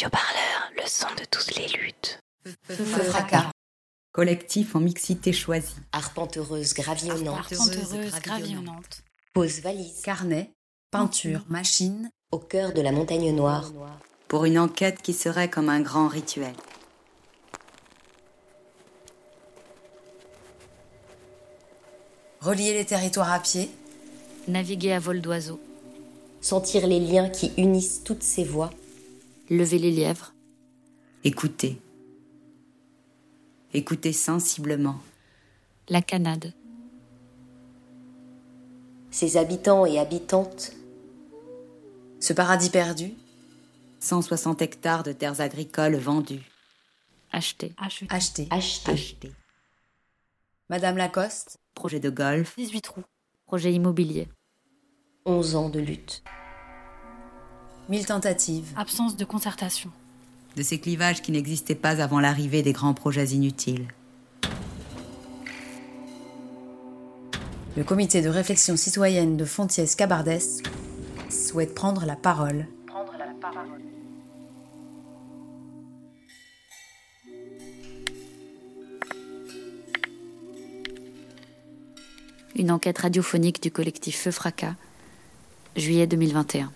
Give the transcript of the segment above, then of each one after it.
radioparleur, le son de toutes les luttes. Feu fracas. Collectif en mixité choisie. Arpenteuse gravillonnante. Arpenteuse gravillonnante. Pose valise. Carnet, peinture, machine. Au cœur de la montagne noire. Pour une enquête qui serait comme un grand rituel. Relier les territoires à pied. Naviguer à vol d'oiseau. Sentir les liens qui unissent toutes ces voix. Lever les lièvres. Écouter. Écouter sensiblement. La Canade. Ses habitants et habitantes. Ce paradis perdu. 160 hectares de terres agricoles vendues. Acheter. Acheter. Acheter. Achetés. Madame Lacoste. Projet de golf. 18 trous. Projet immobilier. 11 ans de lutte. Mille tentatives. Absence de concertation. De ces clivages qui n'existaient pas avant l'arrivée des grands projets inutiles. Le comité de réflexion citoyenne de Fontiès-Cabardès souhaite prendre la parole. Une enquête radiophonique du collectif Feu Fracas. Juillet 2021.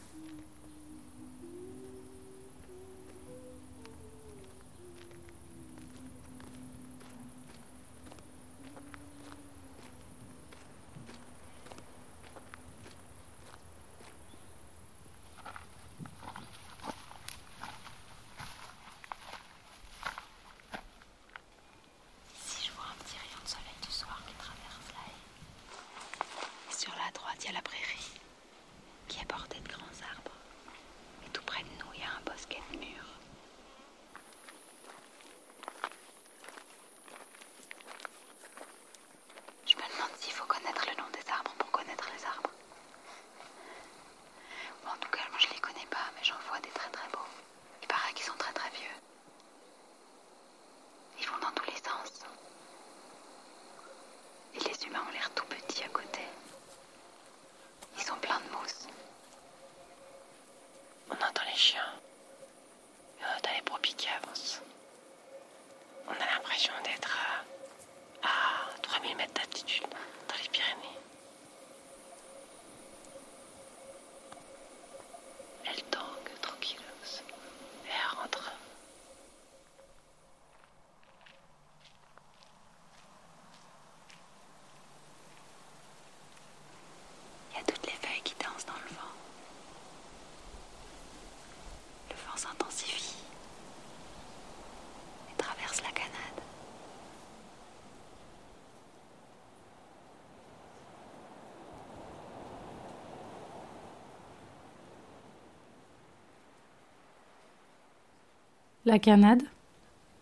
La Canade,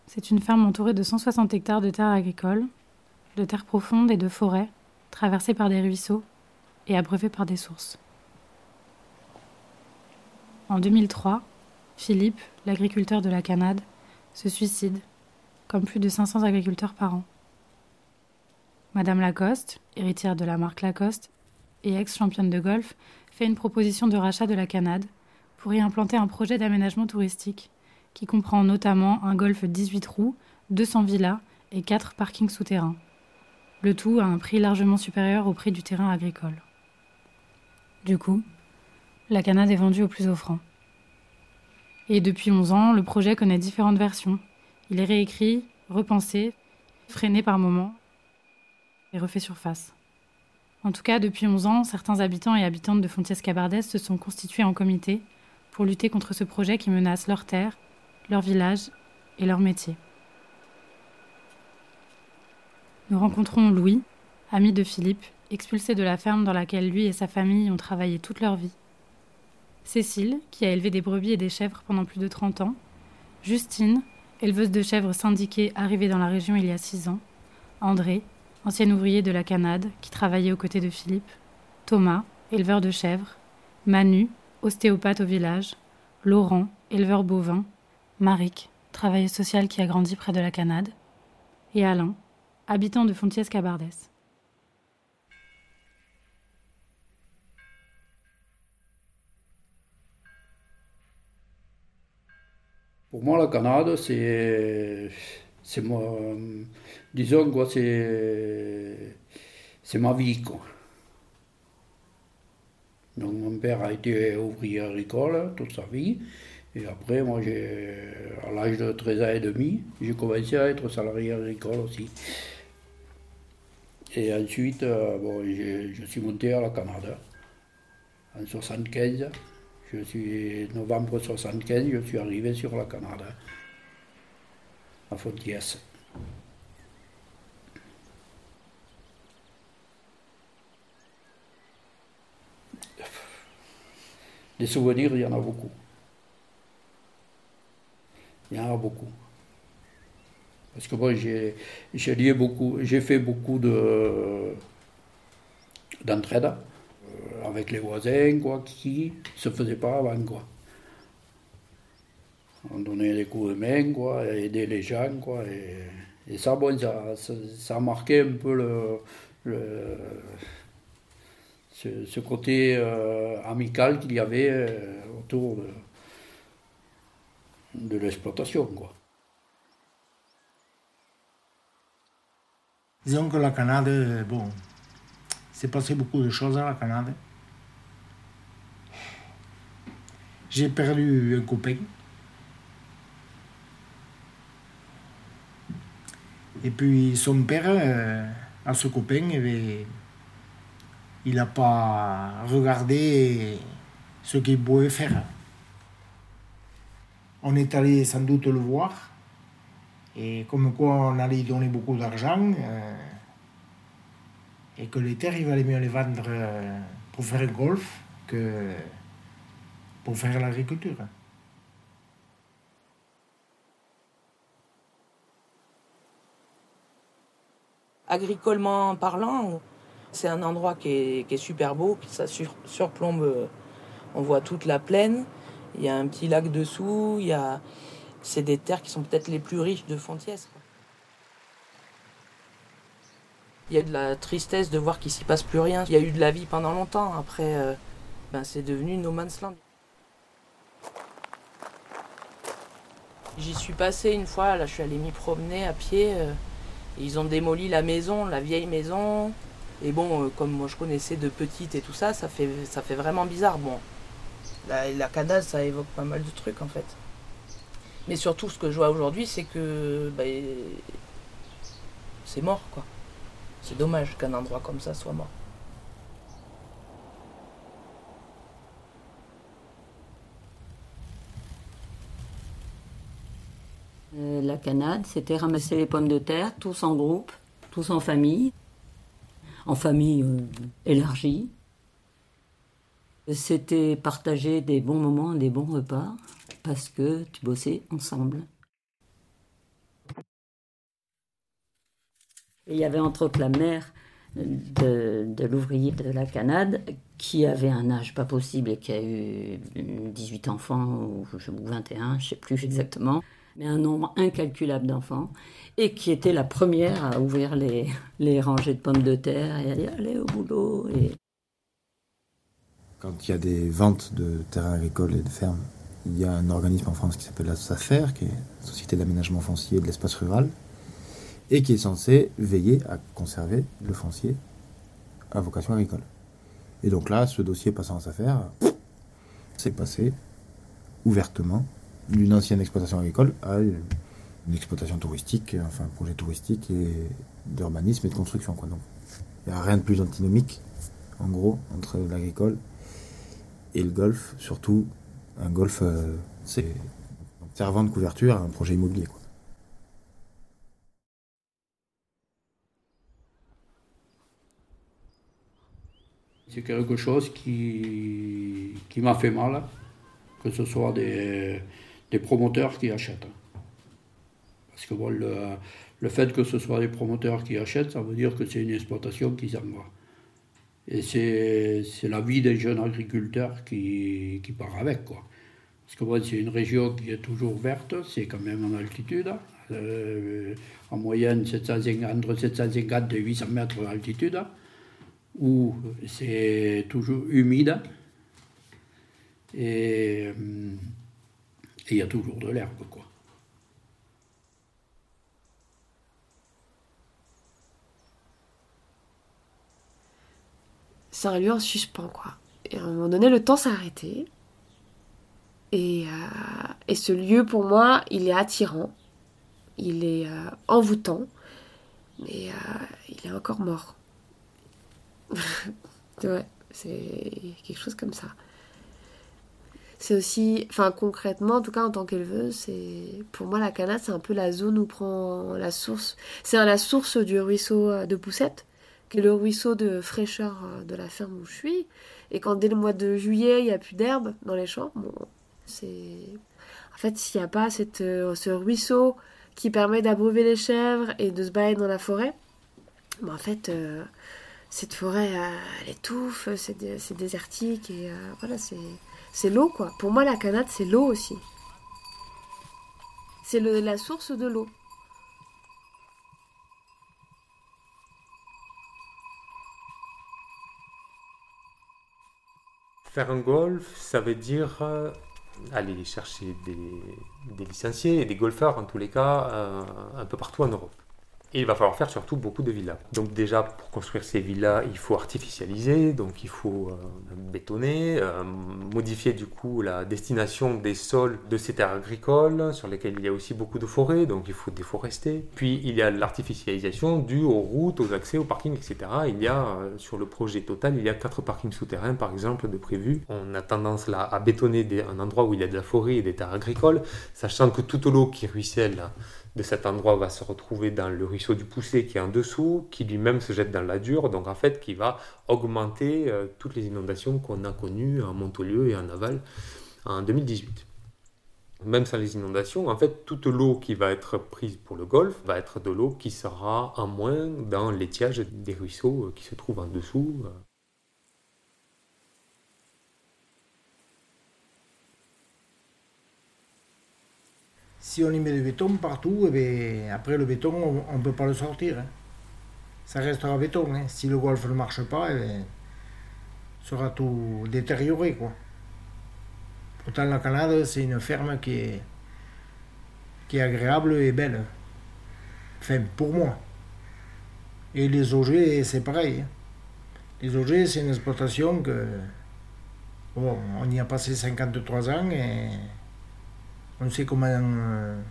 c'est une ferme entourée de 160 hectares de terres agricoles, de terres profondes et de forêts, traversées par des ruisseaux et abreuvées par des sources. En 2003, Philippe, l'agriculteur de la Canade, se suicide, comme plus de 500 agriculteurs par an. Madame Lacoste, héritière de la marque Lacoste et ex-championne de golf, fait une proposition de rachat de la Canade pour y implanter un projet d'aménagement touristique qui comprend notamment un golf 18 trous, 200 villas et 4 parkings souterrains. Le tout à un prix largement supérieur au prix du terrain agricole. Du coup, la Canade est vendue au plus offrant. Et depuis 11 ans, le projet connaît différentes versions. Il est réécrit, repensé, freiné par moments et refait surface. En tout cas, depuis 11 ans, certains habitants et habitantes de Fontiès-Cabardès se sont constitués en comité pour lutter contre ce projet qui menace leurs terres, leur village et leur métier. Nous rencontrons Louis, ami de Philippe, expulsé de la ferme dans laquelle lui et sa famille ont travaillé toute leur vie. Cécile, qui a élevé des brebis et des chèvres pendant plus de 30 ans. Justine, éleveuse de chèvres syndiquée arrivée dans la région il y a 6 ans. André, ancien ouvrier de la Canade, qui travaillait aux côtés de Philippe. Thomas, éleveur de chèvres. Manu, ostéopathe au village. Laurent, éleveur bovin. Maric, travailleuse sociale qui a grandi près de la Canade. Et Alain, habitant de Fontiès-Cabardès. Pour moi, la Canade, c'est. Disons, quoi, c'est. C'est ma vie, quoi. Donc, mon père a été ouvrier agricole toute sa vie. Et après, moi, j'ai, à l'âge de 13 ans et demi, j'ai commencé à être salarié agricole aussi. Et ensuite, euh, bon, je suis monté à la Canada en 75. Je suis, novembre 75, je suis arrivé sur la Canada, à Fontiès. Des souvenirs, il y en a beaucoup. Il y en a beaucoup. Parce que moi, j'ai, j'ai beaucoup, j'ai fait beaucoup de, d'entraide euh, avec les voisins, quoi, qui se faisait pas avant, quoi. On donnait des coups de main, quoi, aider les gens, quoi, et, ça, bon, ça, a marqué un peu le, ce, côté euh, amical qu'il y avait euh, autour de, de l'exploitation. Disons que la Canade, bon, c'est passé beaucoup de choses à la Canade. J'ai perdu un copain. Et puis son père, euh, à ce copain, eh il n'a pas regardé ce qu'il pouvait faire. On est allé sans doute le voir. Et comme quoi on allait donner beaucoup d'argent. Euh, et que les terres, il valait mieux les vendre euh, pour faire le golf que pour faire l'agriculture. Agricolement parlant, c'est un endroit qui est, super beau, qui ça surplombe, on voit toute la plaine, il y a un petit lac dessous, c'est des terres qui sont peut-être les plus riches de Fontiès. Il y a de la tristesse de voir qu'il s'y passe plus rien. Il y a eu de la vie pendant longtemps. Après, euh, ben, c'est devenu no man's land. J'y suis passé une fois. Là, je suis allé m'y promener à pied. Euh, ils ont démoli la maison, la vieille maison. Et bon, euh, comme moi je connaissais de petite et tout ça, ça fait, vraiment bizarre. La, la ça évoque pas mal de trucs en fait. Mais surtout, ce que je vois aujourd'hui, c'est que ben, c'est mort quoi. C'est dommage qu'un endroit comme ça soit mort. Euh, la Canade, c'était ramasser les pommes de terre, tous en groupe, tous en famille, en famille euh, élargie. C'était partager des bons moments, des bons repas, parce que tu bossais ensemble. il y avait entre autres la mère de, l'ouvrier de la Canade qui avait un âge pas possible et qui a eu 18 enfants ou 21, je sais plus exactement, mais un nombre incalculable d'enfants et qui était la première à ouvrir les, les rangées de pommes de terre et à dire allez au boulot. Et... Quand il y a des ventes de terrains agricoles et de fermes, il y a un organisme en France qui s'appelle la SAFER, qui est Société d'aménagement foncier de l'espace rural, et qui est censé veiller à conserver le foncier à vocation agricole. Et donc là, ce dossier passant à sa affaire, c'est passé ouvertement d'une ancienne exploitation agricole à une exploitation touristique, enfin un projet touristique et d'urbanisme et de construction. Quoi. Donc il n'y a rien de plus antinomique, en gros, entre l'agricole et le golf, surtout un golf, euh, c'est servant de couverture à un projet immobilier. Quoi. C'est quelque chose qui, qui m'a fait mal, que ce soit des, des promoteurs qui achètent. Parce que bon, le, le, fait que ce soit des promoteurs qui achètent, ça veut dire que c'est une exploitation qui s'en va. Et c'est la vie des jeunes agriculteurs qui, qui part avec. Quoi. Parce que bon, c'est une région qui est toujours verte, c'est quand même en altitude. Euh, en moyenne 750, entre 750 et 800 mètres d'altitude où c'est toujours humide. Et, Et il y a toujours de l'herbe, quoi. C'est un lieu en suspens, quoi. Et à un moment donné, le temps s'est arrêté. Et, euh, ce lieu, pour moi, il est attirant. Il est euh, envoûtant. Mais euh, il est encore mort. ouais, c'est quelque chose comme ça. C'est aussi, enfin concrètement, en tout cas en tant qu'éleveuse, c'est pour moi la canade, c'est un peu la zone où prend la source. C'est la source du ruisseau de Poussette, le ruisseau de fraîcheur de la ferme où je suis. Et quand dès le mois de juillet, il n'y a plus d'herbe dans les champs, bon, c'est. En fait, s'il n'y a pas cette, ce ruisseau qui permet d'abreuver les chèvres et de se balader dans la forêt, ben en fait, euh, cette forêt, euh, elle étouffe, c'est désertique et euh, voilà, c'est l'eau quoi. Pour moi, la canade, c'est l'eau aussi. C'est la source de l'eau. Faire un golf, ça veut dire aller chercher des, licenciés et des golfeurs, en tous les cas, un peu partout en Europe. Il va falloir faire surtout beaucoup de villas. Donc déjà, pour construire ces villas, il faut artificialiser, donc il faut euh, bétonner, euh, modifier du coup la destination des sols de ces terres agricoles, sur lesquelles il y a aussi beaucoup de forêts, donc il faut déforester. Puis il y a l'artificialisation due aux routes, aux accès, aux parkings, etc. Il y a, euh, sur le projet total, il y a quatre parkings souterrains, par exemple, de prévus. On a tendance là à bétonner un endroit où il y a de la forêt et des terres agricoles, sachant que toute l'eau qui ruisselle de cet endroit va se retrouver dans le ruisseau du Poussé qui est en dessous, qui lui-même se jette dans la dure, donc en fait qui va augmenter euh, toutes les inondations qu'on a connues en Montolieu et en aval en 2018. Même sans les inondations, en fait, toute l'eau qui va être prise pour le golfe va être de l'eau qui sera en moins dans l'étiage des ruisseaux euh, qui se trouvent en dessous. Si on y met du béton partout, et eh après le béton, on ne peut pas le sortir. Hein. Ça restera béton. Hein. Si le golf ne marche pas, eh ben, sera tout détérioré. Quoi. Pourtant, la Canade, c'est une ferme qui est, qui est agréable et belle. Enfin, pour moi. Et les OG, c'est pareil. Hein. Les OG, c'est une exploitation que. Bon, on y a passé 53 ans et on sait comment, euh,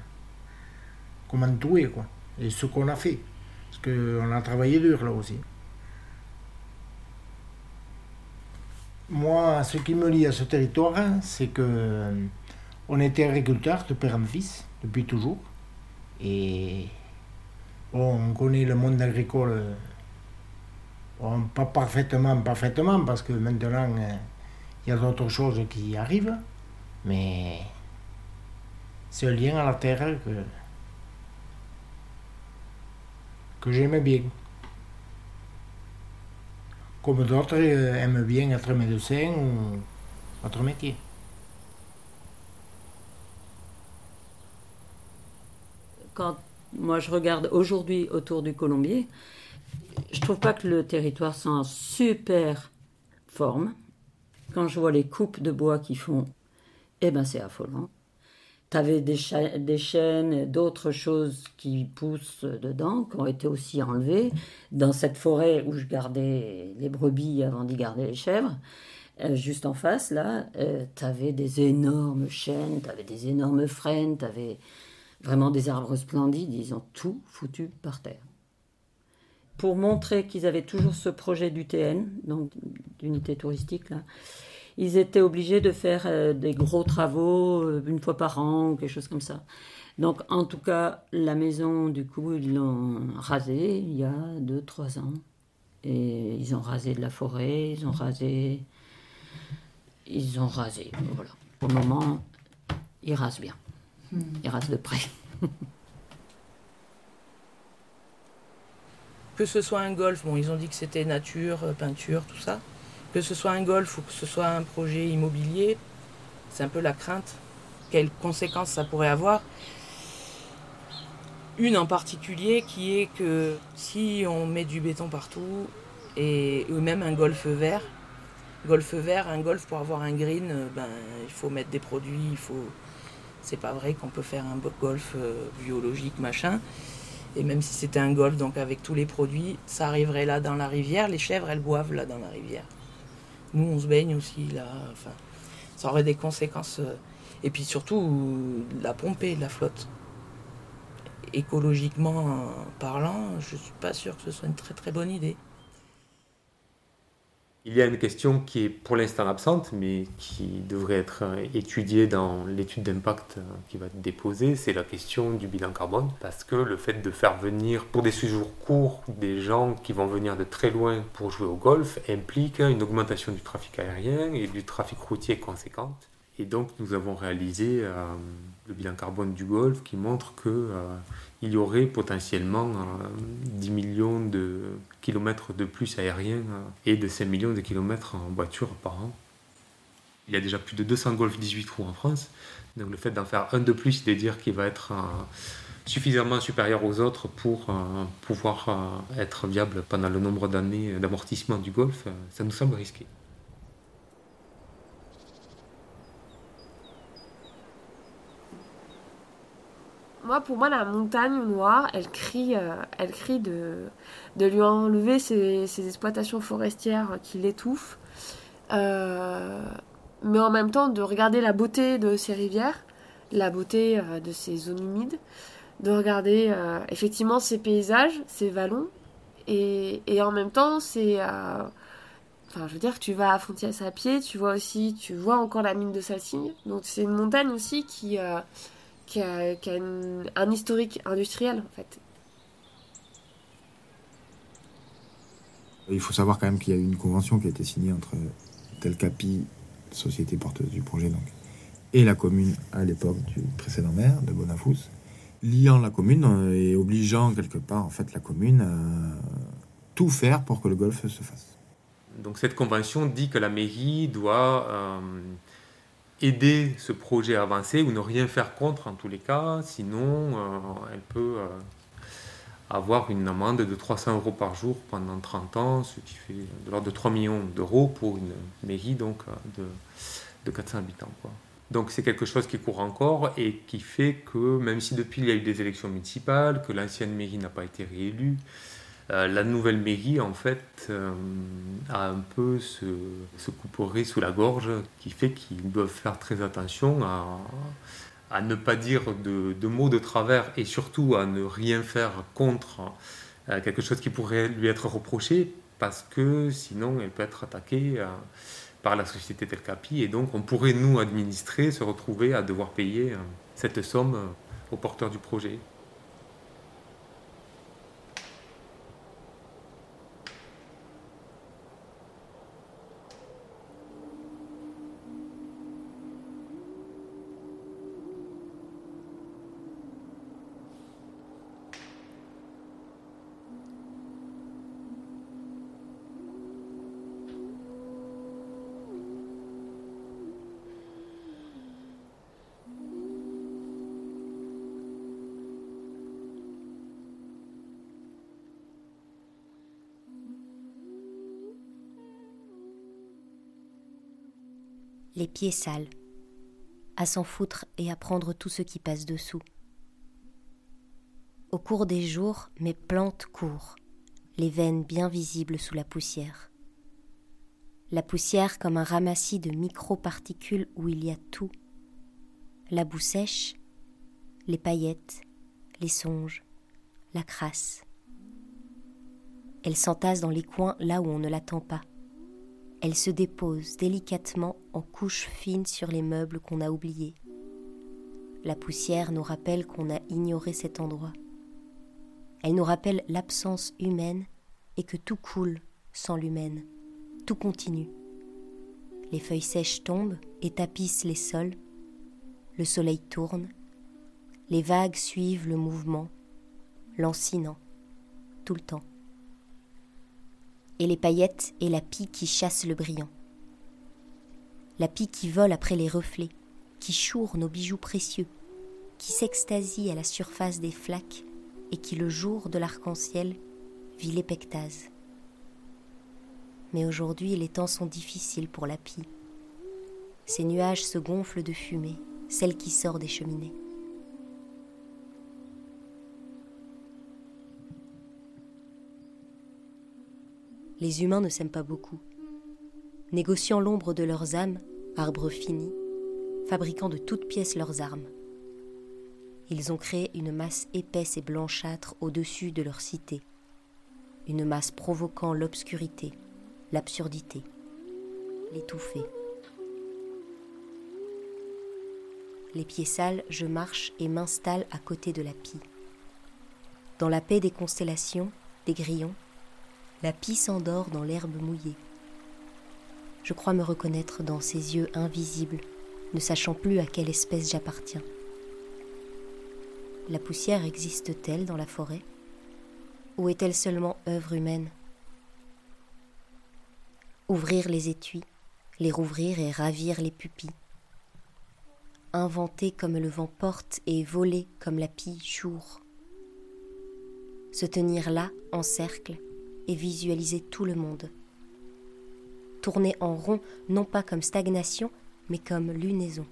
comment est, quoi. Et ce qu'on a fait. Parce qu'on a travaillé dur là aussi. Moi, ce qui me lie à ce territoire, c'est que on était agriculteurs de père en fils, depuis toujours. Et on connaît le monde agricole, pas parfaitement, parfaitement, parce que maintenant, il y a d'autres choses qui arrivent. Mais un lien à la terre que, que j'aimais bien. Comme d'autres euh, aiment bien être médecin ou autre métier. Quand moi je regarde aujourd'hui autour du Colombier, je trouve pas que le territoire soit en super forme. Quand je vois les coupes de bois qu'ils font, eh ben c'est affolant tu avais des, des chênes d'autres choses qui poussent dedans, qui ont été aussi enlevées. Dans cette forêt où je gardais les brebis avant d'y garder les chèvres, euh, juste en face, là, euh, tu avais des énormes chênes, tu avais des énormes frênes, tu avais vraiment des arbres splendides. Ils ont tout foutu par terre. Pour montrer qu'ils avaient toujours ce projet d'UTN, donc d'unité touristique, là, ils étaient obligés de faire euh, des gros travaux euh, une fois par an ou quelque chose comme ça. Donc, en tout cas, la maison, du coup, ils l'ont rasée il y a 2-3 ans. Et ils ont rasé de la forêt, ils ont rasé. Ils ont rasé, voilà. Pour le moment, ils rasent bien. Hmm. Ils rasent de près. que ce soit un golf, bon, ils ont dit que c'était nature, euh, peinture, tout ça que ce soit un golf ou que ce soit un projet immobilier, c'est un peu la crainte. Quelles conséquences ça pourrait avoir? Une en particulier qui est que si on met du béton partout, et même un golf vert, golf vert, un golf pour avoir un green, ben, il faut mettre des produits, il faut, C'est pas vrai qu'on peut faire un golf euh, biologique, machin. Et même si c'était un golf, donc avec tous les produits, ça arriverait là dans la rivière. Les chèvres, elles boivent là dans la rivière. Nous, on se baigne aussi là. Enfin, ça aurait des conséquences. euh, Et puis surtout, la pomper, la flotte. Écologiquement euh, parlant, je suis pas sûr que ce soit une très très bonne idée. Il y a une question qui est pour l'instant absente, mais qui devrait être euh, étudiée dans l'étude d'impact euh, qui va être déposée, c'est la question du bilan carbone. Parce que le fait de faire venir pour des séjours courts des gens qui vont venir de très loin pour jouer au golf implique une augmentation du trafic aérien et du trafic routier conséquente. Et donc nous avons réalisé euh, le bilan carbone du golf qui montre que il y aurait potentiellement euh, 10 millions de kilomètres de plus aériens euh, et de 5 millions de kilomètres en voiture par an. Il y a déjà plus de 200 Golf 18 trous en France, donc le fait d'en faire un de plus, de dire qu'il va être euh, suffisamment supérieur aux autres pour euh, pouvoir euh, être viable pendant le nombre d'années d'amortissement du Golf, euh, ça nous semble risqué. Pour moi, la montagne noire, elle crie, euh, elle crie de, de lui enlever ses, ses exploitations forestières qui l'étouffent. Euh, mais en même temps, de regarder la beauté de ces rivières, la beauté euh, de ces zones humides, de regarder effectivement ces paysages, ces vallons. Et, et en même temps, c'est. Enfin, je veux dire, tu vas à Fontiès à pied, tu vois aussi, tu vois encore la mine de Salsigne. Donc, c'est une montagne aussi qui. Qui a, qui a une- un historique industriel en fait. Il faut savoir quand même qu'il y a eu une convention qui a été signée entre Telcapi, société porteuse du projet, donc, et la commune à l'époque du précédent maire de Bonafous, liant la commune euh, et obligeant quelque part en fait la commune à tout faire pour que le golf se fasse. Donc cette convention dit que la mairie doit euh, aider ce projet à avancer ou ne rien faire contre en tous les cas, sinon euh, elle peut euh, avoir une amende de 300 euros par jour pendant 30 ans, ce qui fait de l'ordre de 3 millions d'euros pour une mairie donc euh, de, de 400 habitants. Donc c'est quelque chose qui court encore et qui fait que même si depuis il y a eu des élections municipales, que l'ancienne mairie n'a pas été réélue, euh, la nouvelle mairie, en fait, euh, a un peu ce, ce couperet sous la gorge qui fait qu'ils doivent faire très attention à, ne pas dire de, mots de travers et surtout à ne rien faire contre euh, quelque chose qui pourrait lui être reproché parce que sinon elle peut être attaquée par la société Telcapi et donc on pourrait, nous, administrer, se retrouver à devoir payer cette somme aux porteurs du projet. Pieds sales, à s'en foutre et à prendre tout ce qui passe dessous. Au cours des jours, mes plantes courent, les veines bien visibles sous la poussière. La poussière comme un ramassis de micro-particules où il y a tout. La boue sèche, les paillettes, les songes, la crasse. Elle s'entasse dans les coins là où on ne l'attend pas. Elle se dépose délicatement en couches fines sur les meubles qu'on a oubliés. La poussière nous rappelle qu'on a ignoré cet endroit. Elle nous rappelle l'absence humaine et que tout coule sans l'humaine. Tout continue. Les feuilles sèches tombent et tapissent les sols. Le soleil tourne. Les vagues suivent le mouvement, lancinant, tout le temps et les paillettes et la pie qui chasse le brillant. La pie qui vole après les reflets, qui choure nos bijoux précieux, qui s'extasie à la surface des flaques et qui, le jour de l'arc-en-ciel, vit l'épectase. Mais aujourd'hui, les temps sont difficiles pour la pie. Ces nuages se gonflent de fumée, celle qui sort des cheminées. Les humains ne s'aiment pas beaucoup. Négociant l'ombre de leurs âmes, arbres finis, fabriquant de toutes pièces leurs armes. Ils ont créé une masse épaisse et blanchâtre au-dessus de leur cité, une masse provoquant l'obscurité, l'absurdité, l'étouffer. Les pieds sales, je marche et m'installe à côté de la pie. Dans la paix des constellations, des grillons, la pie s'endort dans l'herbe mouillée. Je crois me reconnaître dans ses yeux invisibles, ne sachant plus à quelle espèce j'appartiens. La poussière existe-t-elle dans la forêt? Ou est-elle seulement œuvre humaine? Ouvrir les étuis, les rouvrir et ravir les pupilles. Inventer comme le vent porte et voler comme la pie jour. Se tenir là, en cercle, et visualiser tout le monde. Tourner en rond, non pas comme stagnation, mais comme lunaison.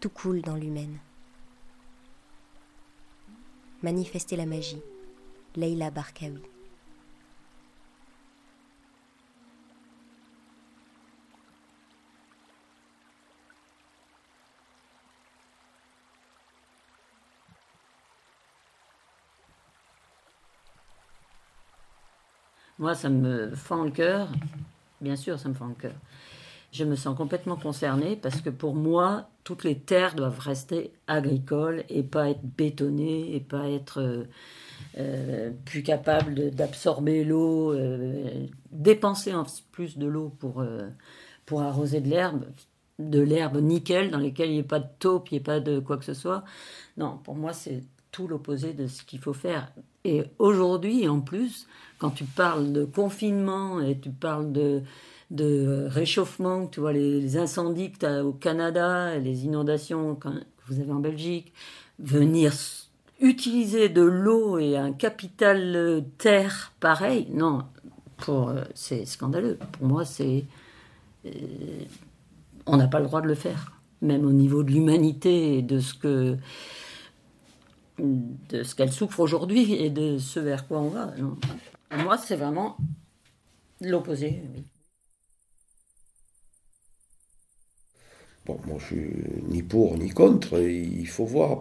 Tout coule dans l'humaine. Manifester la magie. Leila Barkawi. Moi, ça me fend le cœur. Bien sûr, ça me fend le cœur. Je me sens complètement concernée parce que pour moi, toutes les terres doivent rester agricoles et pas être bétonnées et pas être euh, euh, plus capables d'absorber l'eau, euh, dépenser en plus de l'eau pour, pour arroser de l'herbe, de l'herbe nickel dans lesquelles il n'y ait pas de taupe, il n'y ait pas de quoi que ce soit. Non, pour moi, c'est tout l'opposé de ce qu'il faut faire. Et aujourd'hui, en plus, quand tu parles de confinement et tu parles de, de réchauffement, tu vois les, incendies que tu as au Canada, les inondations que vous avez en Belgique, venir utiliser de l'eau et un capital terre pareil, non, pour euh, c'est scandaleux. Pour moi, c'est euh, on n'a pas le droit de le faire, même au niveau de l'humanité et de ce que de ce qu'elle souffre aujourd'hui et de ce vers quoi on va. Moi, c'est vraiment l'opposé. Bon, moi, je suis ni pour ni contre, il faut voir.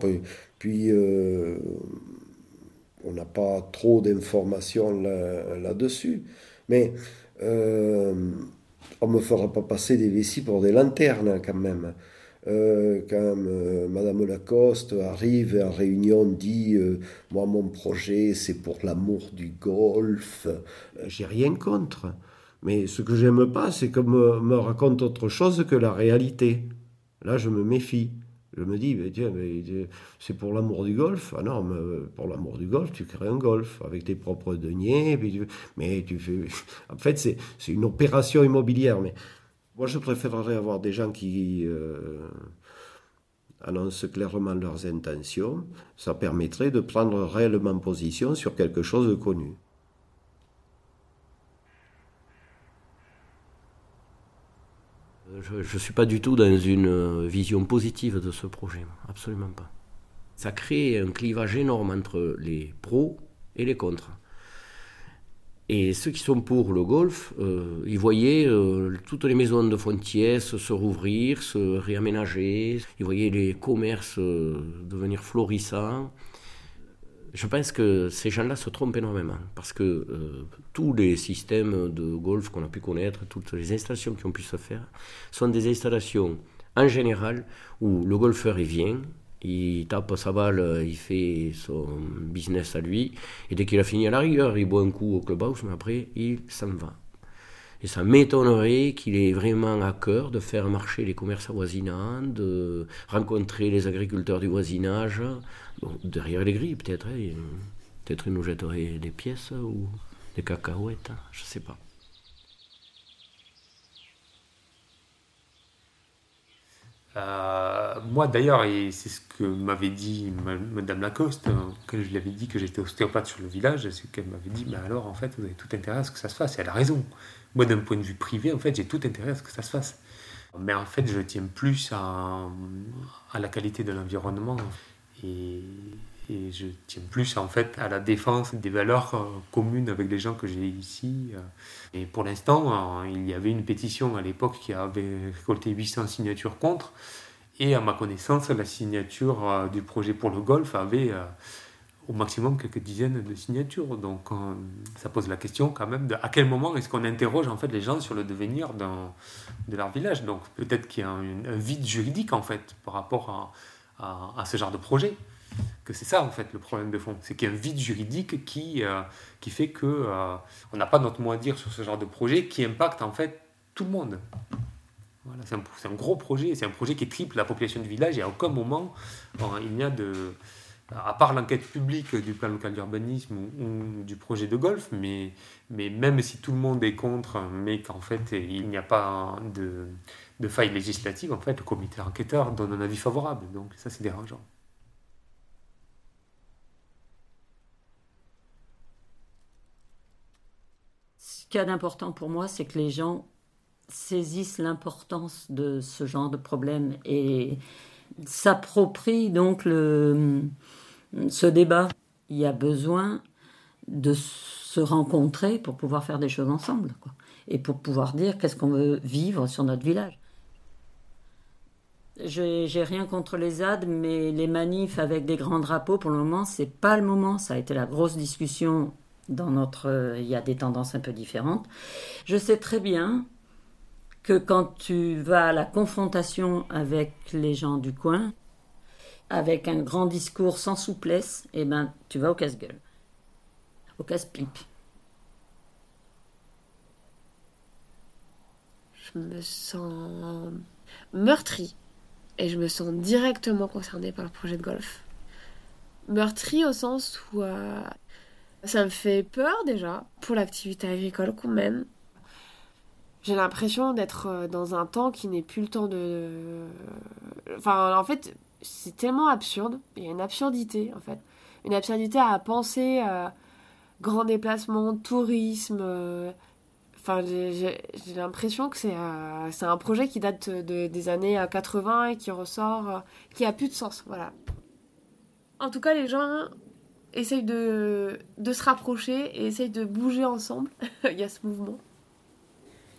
Puis, euh, on n'a pas trop d'informations là-dessus. Mais euh, on ne me fera pas passer des vessies pour des lanternes, quand même. Euh, quand euh, Madame Lacoste arrive en réunion, dit euh, Moi, mon projet, c'est pour l'amour du golf. J'ai rien contre. Mais ce que j'aime pas, c'est qu'on me, raconte autre chose que la réalité. Là, je me méfie. Je me dis, tiens, c'est pour l'amour du golf. Ah non, pour l'amour du golf, tu crées un golf avec tes propres deniers. mais tu fais. En fait, c'est une opération immobilière. Mais moi, je préférerais avoir des gens qui euh, annoncent clairement leurs intentions. Ça permettrait de prendre réellement position sur quelque chose de connu. Je ne suis pas du tout dans une vision positive de ce projet, absolument pas. Ça crée un clivage énorme entre les pros et les contres. Et ceux qui sont pour le golf, euh, ils voyaient euh, toutes les maisons de Fontiès se rouvrir, se réaménager, ils voyaient les commerces euh, devenir florissants. Je pense que ces gens-là se trompent énormément, parce que tous les systèmes de golf qu'on a pu connaître, toutes les installations qui ont pu se faire, sont des installations en général où le golfeur il vient, il tape sa balle, il fait son business à lui, et dès qu'il a fini à la rigueur, il boit un coup au clubhouse, mais après, il s'en va. Et ça m'étonnerait qu'il ait vraiment à cœur de faire marcher les commerces avoisinants, de rencontrer les agriculteurs du voisinage, derrière les grilles peut-être, hein, peut-être il nous jetterait des pièces ou des cacahuètes, hein, je ne sais pas. Moi d'ailleurs, et c'est ce que m'avait dit Madame Lacoste, hein, quand je lui avais dit que j'étais ostéopathe sur le village, c'est qu'elle m'avait dit, mais alors en fait, vous avez tout intérêt à ce que ça se fasse. Et elle a raison. Moi, d'un point de vue privé, en fait, j'ai tout intérêt à ce que ça se fasse. Mais en fait, je tiens plus à, à la qualité de l'environnement et, et, je tiens plus en fait à la défense des valeurs euh, communes avec les gens que j'ai ici. Et pour l'instant, euh, il y avait une pétition à l'époque qui avait récolté 800 signatures contre. Et à ma connaissance, la signature euh, du projet pour le golf avait au maximum quelques dizaines de signatures. Donc ça pose la question quand même de à quel moment est-ce qu'on interroge en fait les gens sur le devenir de leur village. Donc peut-être qu'il y a un, vide juridique en fait par rapport à, à, ce genre de projet. Que c'est ça en fait le problème de fond, c'est qu'il y a un vide juridique qui, euh, fait que euh, on n'a pas notre mot à dire sur ce genre de projet qui impacte en fait tout le monde. C'est un, gros projet, c'est un projet qui triple la population du village et à aucun moment il n'y a de à part l'enquête publique du plan local d'urbanisme ou, du projet de golf, mais, même si tout le monde est contre, mais qu'en fait il n'y a pas de, de faille législative, en fait le comité enquêteur donne un avis favorable. Donc ça c'est dérangeant. Ce qui est d'important pour moi, c'est que les gens saisissent l'importance de ce genre de problème et s'approprient donc le, ce débat. Il y a besoin de se rencontrer pour pouvoir faire des choses ensemble. Et pour pouvoir dire qu'est-ce qu'on veut vivre sur notre village. J'ai rien contre les ZAD, mais les manifs avec des grands drapeaux, pour le moment, c'est pas le moment. Ça a été la grosse discussion dans notre. Il y a des tendances un peu différentes. Je sais très bien que quand tu vas à la confrontation avec les gens du coin, avec un grand discours sans souplesse, eh ben, tu vas au casse-gueule, au casse-pipe. Je me sens meurtrie et je me sens directement concernée par le projet de golf. Meurtrie au sens où euh, ça me fait peur déjà pour l'activité agricole qu'on mène. J'ai l'impression d'être euh, dans un temps qui n'est plus le temps de... Enfin, en fait, c'est tellement absurde. Il y a une absurdité, en fait. Une absurdité à penser à grand déplacement, tourisme. Euh, enfin, j'ai l'impression que c'est euh, un projet qui date de, des années 80 et qui ressort, euh, qui a plus de sens. Voilà. En tout cas, les gens essayent de, de se rapprocher et essayent de bouger ensemble. Il y a ce mouvement.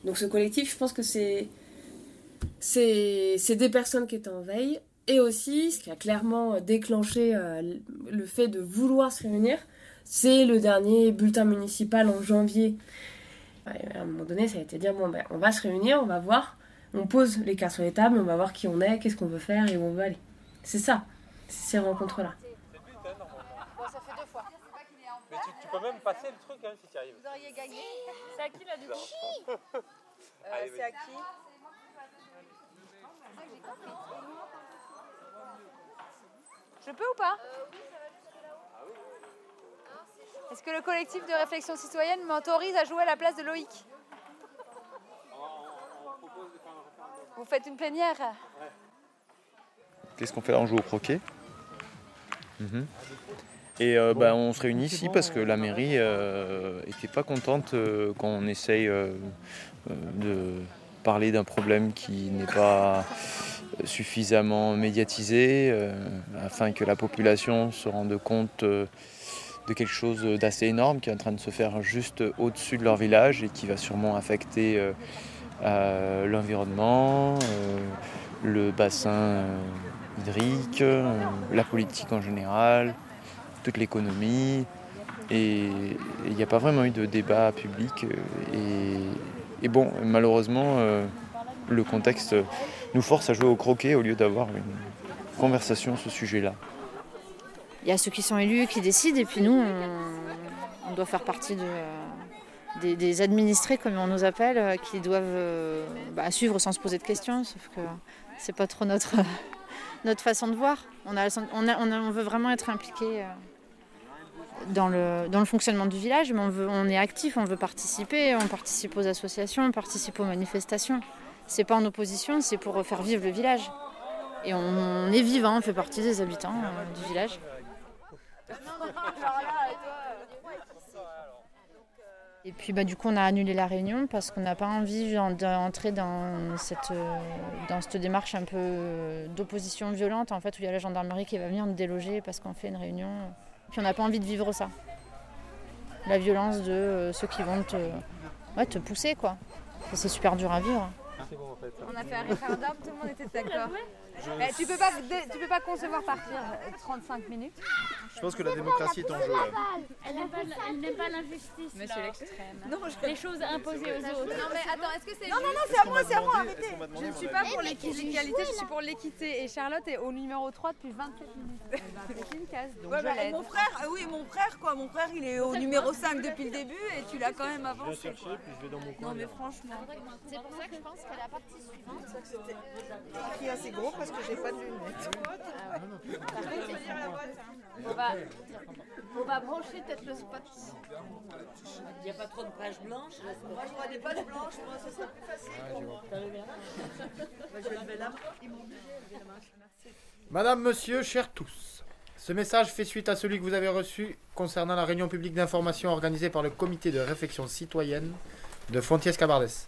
Donc, ce collectif, je pense que c'est c'est des personnes qui étaient en veille et aussi, ce qui a clairement déclenché euh, le fait de vouloir se réunir, c'est le dernier bulletin municipal en janvier. À un moment donné, ça a été dire bon, ben, on va se réunir, on va voir, on pose les cartes sur les tables, on va voir qui on est, qu'est-ce qu'on veut faire et où on veut aller. C'est ça, ces rencontres-là. Mais tu, peux même passer le truc hein, si tu arrives. Vous auriez gagné. C'est à qui là du coup euh, C'est à qui Je peux ou pas Est-ce que le collectif de réflexion citoyenne m'autorise à jouer à la place de Loïc? Vous faites une plénière. Qu'est-ce qu'on fait là? On joue au croquet? Mhm. Et euh, bah, on se réunit ici parce que la mairie n'était euh, pas contente euh, quand on essaye de parler d'un problème qui n'est pas suffisamment médiatisé euh, afin que la population se rende compte euh, de quelque chose d'assez énorme qui est en train de se faire juste au-dessus de leur village et qui va sûrement affecter euh, l'environnement, le bassin hydrique, la politique en général, toute l'économie. Et il n'y a pas vraiment eu de débat public. Et, bon, malheureusement, le contexte nous force à jouer au croquet au lieu d'avoir une conversation sur ce sujet-là. Il y a ceux qui sont élus qui décident et puis nous, on, doit faire partie de, des, administrés, comme on nous appelle, euh, qui doivent euh, bah, suivre sans se poser de questions, sauf que c'est pas trop notre, notre façon de voir. On, veut vraiment être impliqué euh, dans le, fonctionnement du village, mais on, est actif, on veut participer, on participe aux associations, on participe aux manifestations c'est pas en opposition, c'est pour faire vivre le village. Et on, est vivant, on fait partie des habitants euh, du village. Et puis bah, du coup on a annulé la réunion parce qu'on n'a pas envie d'entrer dans cette, dans cette démarche un peu d'opposition violente en fait où il y a la gendarmerie qui va venir nous déloger parce qu'on fait une réunion. Puis on n'a pas envie de vivre ça. La violence de ceux qui vont te, ouais, te pousser quoi. C'est super dur à vivre. On a fait un référendum, tout le monde était d'accord. Mais tu peux pas, tu peux pas concevoir partir 35 minutes. Je pense que la démocratie est en jeu. Elle n'aime pas l'injustice. Monsieur l'extrême. Les choses imposées aux autres. Non mais attends, est-ce que c'est Non non non, c'est à moi, c'est à moi, arrêtez. Je ne suis pas pour l'égalité, je suis pour l'équité. Et Charlotte est au numéro 3 depuis 27 minutes. C'est une case, donc Ouais, je bah, mon frère, ah oui, mon frère quoi, mon frère il est au numéro 5 depuis le début et tu l'as quand même Je viens avancé. chercher, puis je vais dans mon coin. Non mais franchement. C'est pour ça que je pense qu'à la partie suivante. Écrit assez gros parce que j'ai pas de lunettes. On va, on va brancher peut-être le spot. Il n'y a pas trop de pages blanches. Moi j'aurais des pages blanches, moi ce serait plus facile. Moi, je levais la main. Madame, Monsieur, chers tous, ce message fait suite à celui que vous avez reçu concernant la réunion publique d'information organisée par le comité de réflexion citoyenne de Fontiès-Cabardès.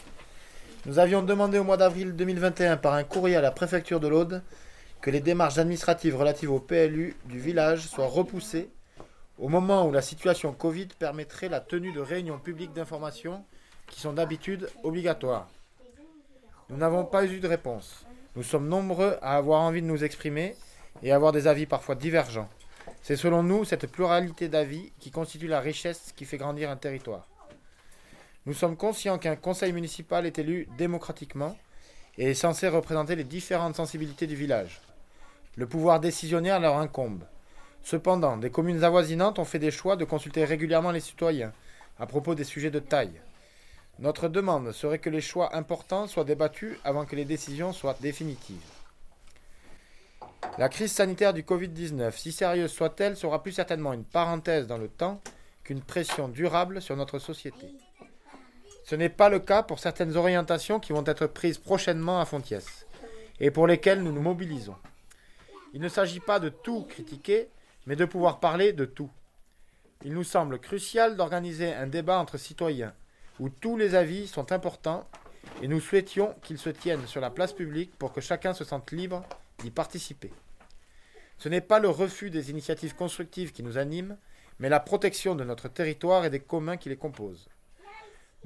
Nous avions demandé au mois d'avril 2021 par un courrier à la préfecture de l'Aude que les démarches administratives relatives au PLU du village soient repoussées au moment où la situation Covid permettrait la tenue de réunions publiques d'information qui sont d'habitude obligatoires. Nous n'avons pas eu de réponse. Nous sommes nombreux à avoir envie de nous exprimer et à avoir des avis parfois divergents. C'est selon nous cette pluralité d'avis qui constitue la richesse qui fait grandir un territoire. Nous sommes conscients qu'un conseil municipal est élu démocratiquement et est censé représenter les différentes sensibilités du village. Le pouvoir décisionnaire leur incombe. Cependant, des communes avoisinantes ont fait des choix de consulter régulièrement les citoyens à propos des sujets de taille. Notre demande serait que les choix importants soient débattus avant que les décisions soient définitives. La crise sanitaire du Covid-19, si sérieuse soit-elle, sera plus certainement une parenthèse dans le temps qu'une pression durable sur notre société. Ce n'est pas le cas pour certaines orientations qui vont être prises prochainement à Fontiès et pour lesquelles nous nous mobilisons. Il ne s'agit pas de tout critiquer, mais de pouvoir parler de tout. Il nous semble crucial d'organiser un débat entre citoyens où tous les avis sont importants et nous souhaitions qu'ils se tiennent sur la place publique pour que chacun se sente libre d'y participer. Ce n'est pas le refus des initiatives constructives qui nous anime, mais la protection de notre territoire et des communs qui les composent.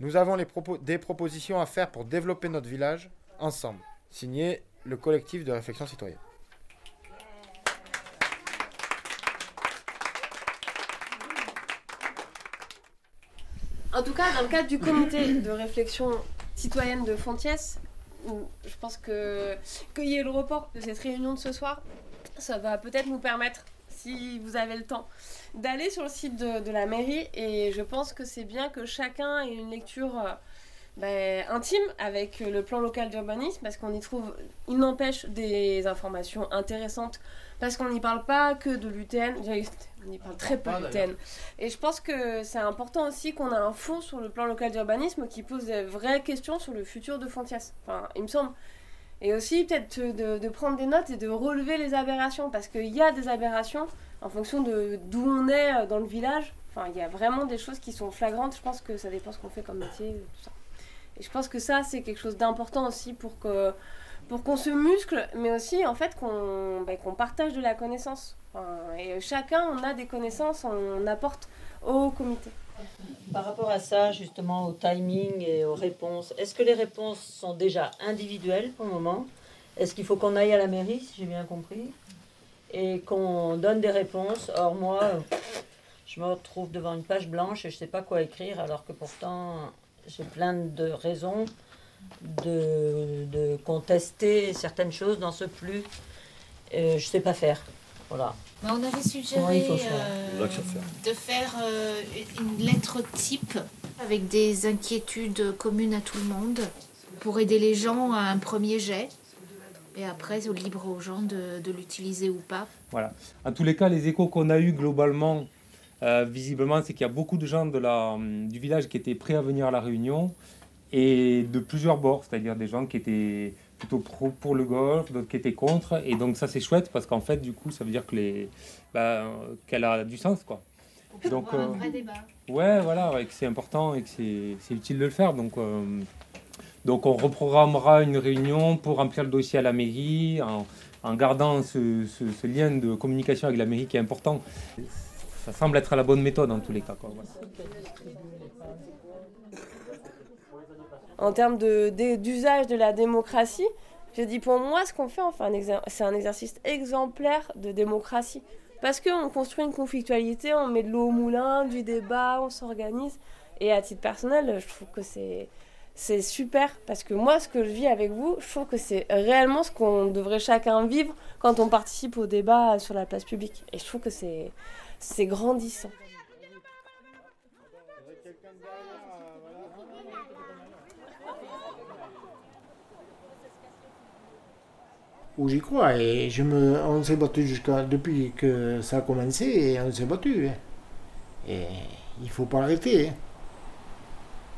Nous avons des propositions à faire pour développer notre village ensemble. Signé le collectif de réflexion citoyenne. En tout cas, dans le cadre du comité de réflexion citoyenne de Fontiès, je pense que qu'il y ait le report de cette réunion de ce soir, ça va peut-être nous permettre, si vous avez le temps, d'aller sur le site de, de la mairie. Et je pense que c'est bien que chacun ait une lecture euh, ben, intime avec le plan local d'urbanisme, parce qu'on y trouve, il n'empêche des informations intéressantes, parce qu'on n'y parle pas que de l'UTN, on y parle très peu de l'UTN. Et je pense que c'est important aussi qu'on a un fond sur le plan local d'urbanisme qui pose des vraies questions sur le futur de Fontias. Enfin, il me semble. Et aussi peut-être de, prendre des notes et de relever les aberrations, parce qu'il y a des aberrations en fonction de d'où on est euh, dans le village. Enfin, il y a vraiment des choses qui sont flagrantes. Je pense que ça dépend ce qu'on fait comme métier, tout ça. Et je pense que ça, c'est quelque chose d'important aussi pour que pour qu'on se muscle, mais aussi en fait qu'on qu'on partage de la connaissance. Enfin, et chacun, on a des connaissances, on apporte au comité. Par rapport à ça, justement, au timing et aux réponses, est-ce que les réponses sont déjà individuelles pour le moment? Est-ce qu'il faut qu'on aille à la mairie, si j'ai bien compris? Et qu'on donne des réponses? Or, moi, je me retrouve devant une page blanche et je ne sais pas quoi écrire, alors que pourtant, j'ai plein de raisons de, de contester certaines choses dans ce plus. Je ne sais pas faire. Voilà. Mais on avait suggéré euh, de faire euh, une lettre type avec des inquiétudes communes à tout le monde pour aider les gens à un premier jet. Et après, c'est libre aux gens de, de l'utiliser ou pas. Voilà. En tous les cas, les échos qu'on a eus globalement, euh, visiblement, c'est qu'il y a beaucoup de gens de la, hum, du village qui étaient prêts à venir à la réunion et de plusieurs bords, c'est-à-dire des gens qui étaient plutôt pro pour le golf, d'autres qui étaient contre. Et donc ça, c'est chouette parce qu'en fait, du coup, ça veut dire que les, bah, qu'elle a du sens, quoi. Donc, un euh, vrai débat. Ouais, voilà, ouais, que c'est important et que c'est c'est utile de le faire. Donc, euh, donc on reprogrammera une réunion pour remplir le dossier à la mairie en, en gardant ce, ce- ce lien de communication avec la mairie qui est important. Ça semble être la bonne méthode en tous les cas. quoi, voilà. En termes d'usage de, la démocratie, je dis pour moi, ce qu'on fait, enfin, c'est un exercice exemplaire de démocratie. Parce qu'on construit une conflictualité, on met de l'eau au moulin, du débat, on s'organise. Et à titre personnel, je trouve que c'est super. Parce que moi, ce que je vis avec vous, je trouve que c'est réellement ce qu'on devrait chacun vivre quand on participe au débat sur la place publique. Et je trouve que c'est grandissant. Où j'y crois. Et je me, on s'est battu jusqu'à depuis que ça a commencé et on s'est battu. hein. Et il faut pas arrêter. hein.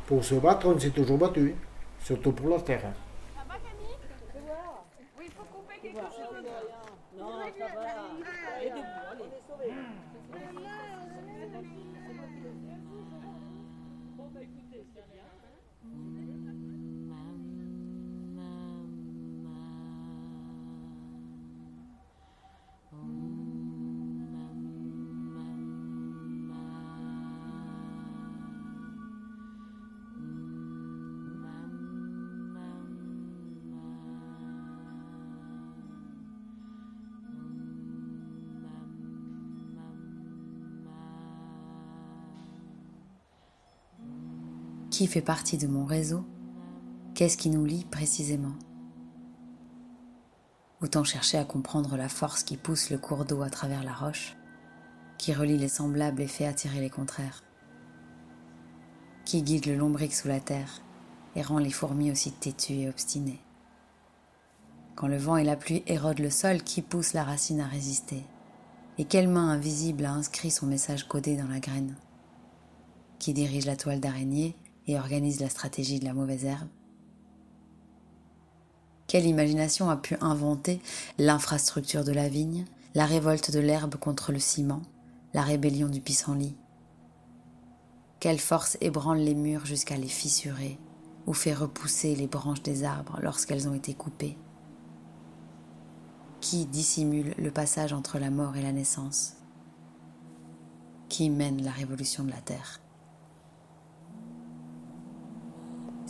Pour se battre, on s'est toujours battu, surtout pour la terre. Qui fait partie de mon réseau Qu'est-ce qui nous lie précisément? Autant chercher à comprendre la force qui pousse le cours d'eau à travers la roche, qui relie les semblables et fait attirer les contraires, qui guide le lombric sous la terre et rend les fourmis aussi têtues et obstinées. Quand le vent et la pluie érodent le sol, qui pousse la racine à résister? Et quelle main invisible a inscrit son message codé dans la graine? Qui dirige la toile d'araignée et organise la stratégie de la mauvaise herbe. Quelle imagination a pu inventer l'infrastructure de la vigne, la révolte de l'herbe contre le ciment, la rébellion du pissenlit? Quelle force ébranle les murs jusqu'à les fissurer ou fait repousser les branches des arbres lorsqu'elles ont été coupées? Qui dissimule le passage entre la mort et la naissance? Qui mène la révolution de la Terre?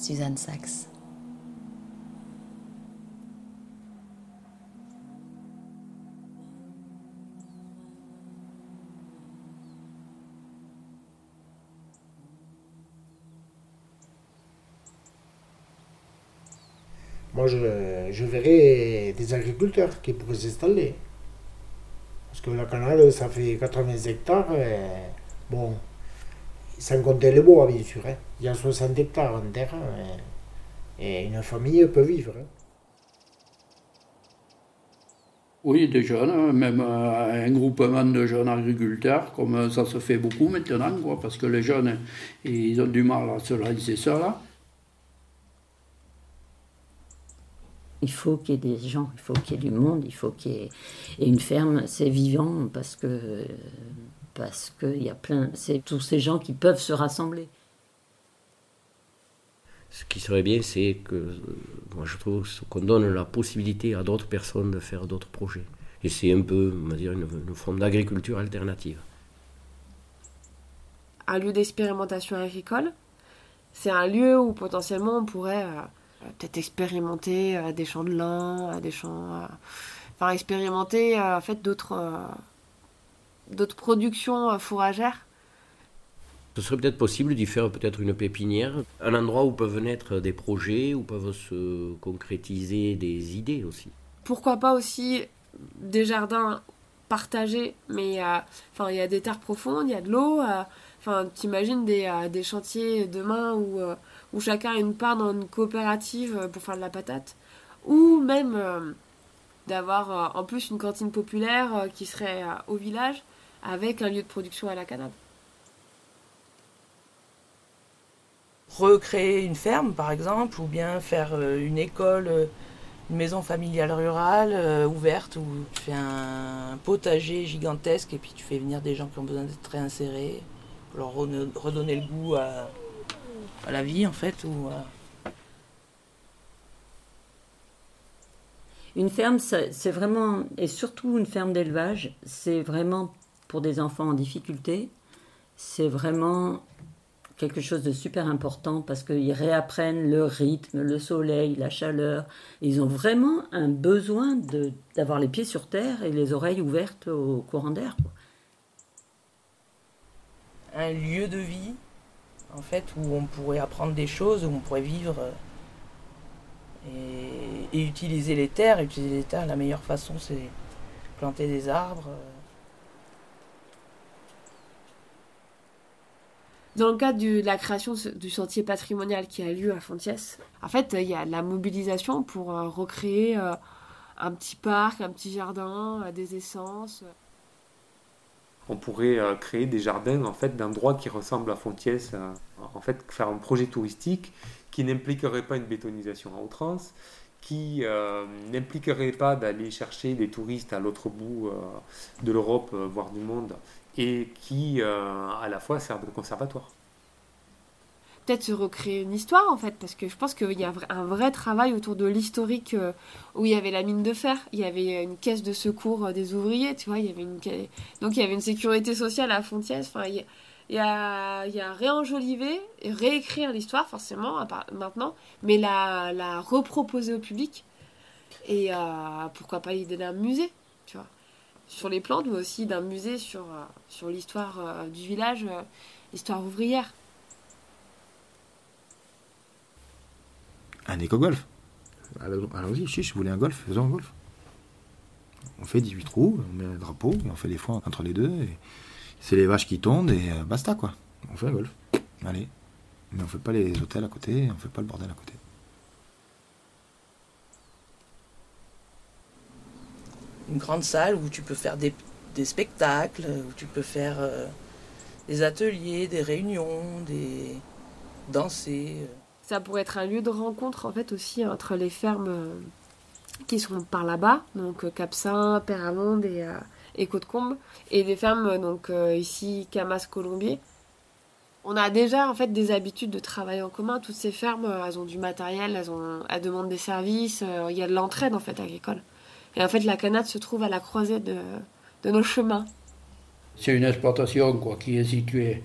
Suzanne Sachs. Moi, je, verrais des agriculteurs qui pourraient s'installer. Parce que la canal, ça fait 80 hectares. bon, sans compter les bois, bien sûr. hein. Il y a 60 hectares en terre. et, et une famille peut vivre. hein. Oui, des jeunes, même euh, un groupement de jeunes agriculteurs, comme euh, ça se fait beaucoup maintenant, quoi, parce que les jeunes, ils ont du mal à se lancer seuls. hein. Il faut qu'il y ait des gens, il faut qu'il y ait du monde, il faut qu'il y ait... Et une ferme, c'est vivant parce que parce qu'il y a plein... C'est tous ces gens qui peuvent se rassembler. Ce qui serait bien, c'est que, moi je trouve qu'on donne la possibilité à d'autres personnes de faire d'autres projets. Et c'est un peu, on va dire, une, une forme d'agriculture alternative. un lieu d'expérimentation agricole. C'est un lieu où potentiellement on pourrait euh, peut-être expérimenter euh, des champs de lin, euh, des champs, euh, enfin expérimenter euh, en fait d'autres euh, d'autres productions euh, fourragères? Ce serait peut-être possible d'y faire peut-être une pépinière, un endroit où peuvent naître des projets, où peuvent se concrétiser des idées aussi. Pourquoi pas aussi des jardins partagés, mais euh, enfin il y a des terres profondes, il y a de l'eau. euh, Enfin, t'imagines des, euh, des chantiers demain où, où chacun a une part dans une coopérative pour faire de la patate? Ou même d'avoir en plus une cantine populaire qui serait au village avec un lieu de production à la canade. recréer une ferme par exemple ou bien faire euh, une école euh, une maison familiale rurale euh, ouverte où tu fais un potager gigantesque et puis tu fais venir des gens qui ont besoin d'être réinsérés pour leur redonner le goût à, à la vie en fait. Ou, Une ferme, c'est vraiment, et surtout une ferme d'élevage, c'est vraiment pour des enfants en difficulté, c'est vraiment quelque chose de super important parce qu'ils réapprennent le rythme, le soleil, la chaleur. Ils ont vraiment un besoin d'avoir les pieds sur terre et les oreilles ouvertes au courant d'air. Un lieu de vie, en fait, où on pourrait apprendre des choses, où on pourrait vivre euh, et, utiliser les terres. Utiliser les terres, la meilleure façon, c'est planter des arbres. Euh. Dans le cadre de la création du sentier patrimonial qui a lieu à Fontiès, en fait, il y a la mobilisation pour euh, recréer euh, un petit parc, un petit jardin, des essences. On pourrait créer des jardins en fait d'endroits qui ressemblent à Fontiès, en fait faire un projet touristique qui n'impliquerait pas une bétonisation à outrance, qui euh, n'impliquerait pas d'aller chercher des touristes à l'autre bout euh, de l'Europe, euh, voire du monde, et qui à la fois sert de conservatoire. Peut-être se recréer une histoire en fait, parce que je pense qu'il y a un vrai travail autour de l'historique où il y avait la mine de fer, il y avait une caisse de secours des ouvriers, tu vois, il y avait une donc il y avait une sécurité sociale à Fontiès. Enfin, il y a réenjoliver et réécrire l'histoire, forcément, maintenant, mais la, la reproposer au public. Et euh, pourquoi pas l'idée d'un musée, tu vois, sur les plantes, mais aussi d'un musée sur, euh, sur l'histoire euh, du village, l'histoire ouvrière. Un éco-golf. Allons-y, chiche, vous voulez un golf, faisons un golf. On fait 18 trous, on met un drapeau, et on fait les foins entre les deux. Et c'est les vaches qui tondent et euh, basta quoi. On fait un golf. Allez. Mais on fait pas les hôtels à côté, on fait pas le bordel à côté. Une grande salle où tu peux faire des, spectacles, où tu peux faire euh, des ateliers, des réunions, des danser. Euh. Ça pourrait être un lieu de rencontre en fait aussi entre les fermes qui sont par là-bas, donc Capsin, Père-Amonde et et Côte-Combe, et des fermes donc euh, ici Camas Colombier. On a déjà en fait des habitudes de travail en commun. Toutes ces fermes, euh, elles ont du matériel, elles, ont, elles demandent des services. Euh, il y a de l'entraide en fait agricole. Et en fait, la Canade se trouve à la croisée de, de nos chemins. C'est une exploitation quoi, qui est située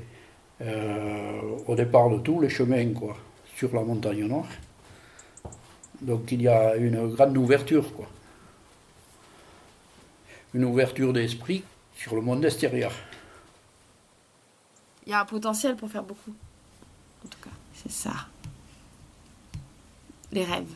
au départ de tous les chemins quoi, sur la montagne nord. Donc il y a une grande ouverture. Quoi une ouverture d'esprit sur le monde extérieur. Il y a un potentiel pour faire beaucoup. En tout cas, c'est ça. Les rêves.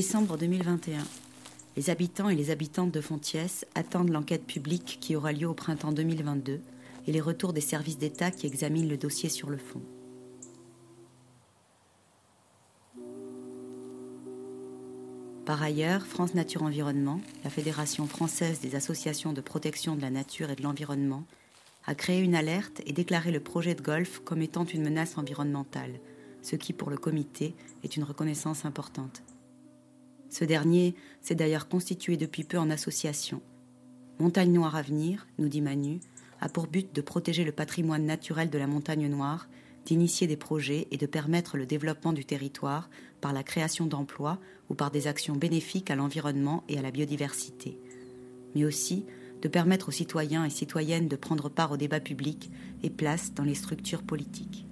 Décembre 2021. Les habitants et les habitantes de Fontiès attendent l'enquête publique qui aura lieu au printemps 2022 et les retours des services d'État qui examinent le dossier sur le fond. Par ailleurs, France Nature Environnement, la Fédération française des associations de protection de la nature et de l'environnement, a créé une alerte et déclaré le projet de golf comme étant une menace environnementale, ce qui pour le comité est une reconnaissance importante. Ce dernier s'est d'ailleurs constitué depuis peu en association. Montagne Noire Avenir, nous dit Manu, a pour but de protéger le patrimoine naturel de la montagne noire, d'initier des projets et de permettre le développement du territoire par la création d'emplois ou par des actions bénéfiques à l'environnement et à la biodiversité, mais aussi de permettre aux citoyens et citoyennes de prendre part au débat public et place dans les structures politiques.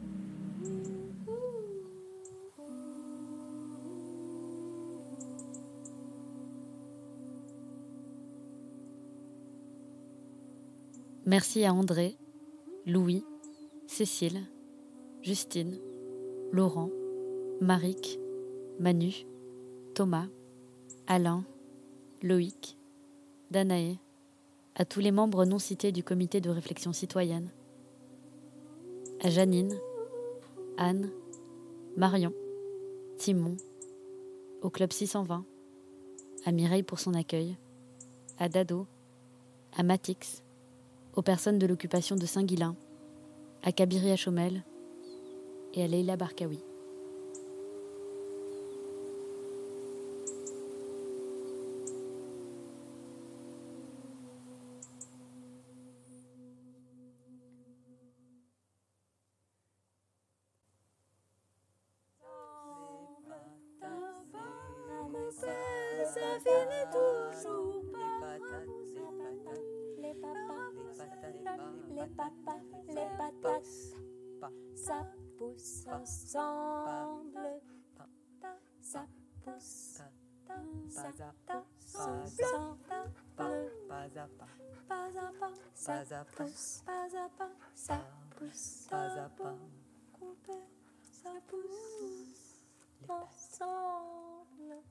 Merci à André, Louis, Cécile, Justine, Laurent, Maric, Manu, Thomas, Alain, Loïc, Danaé, à tous les membres non cités du comité de réflexion citoyenne, à Janine, Anne, Marion, Timon, au Club 620, à Mireille pour son accueil, à Dado, à Matix, aux personnes de l'occupation de Saint-Guilain, à Kabiri Chomel et à Leila Barkawi. Pousse ensemble, ça pousse, ça ça pousse, pas à pas, ça pousse, pas à pas, coupé, ça pousse. Ensemble.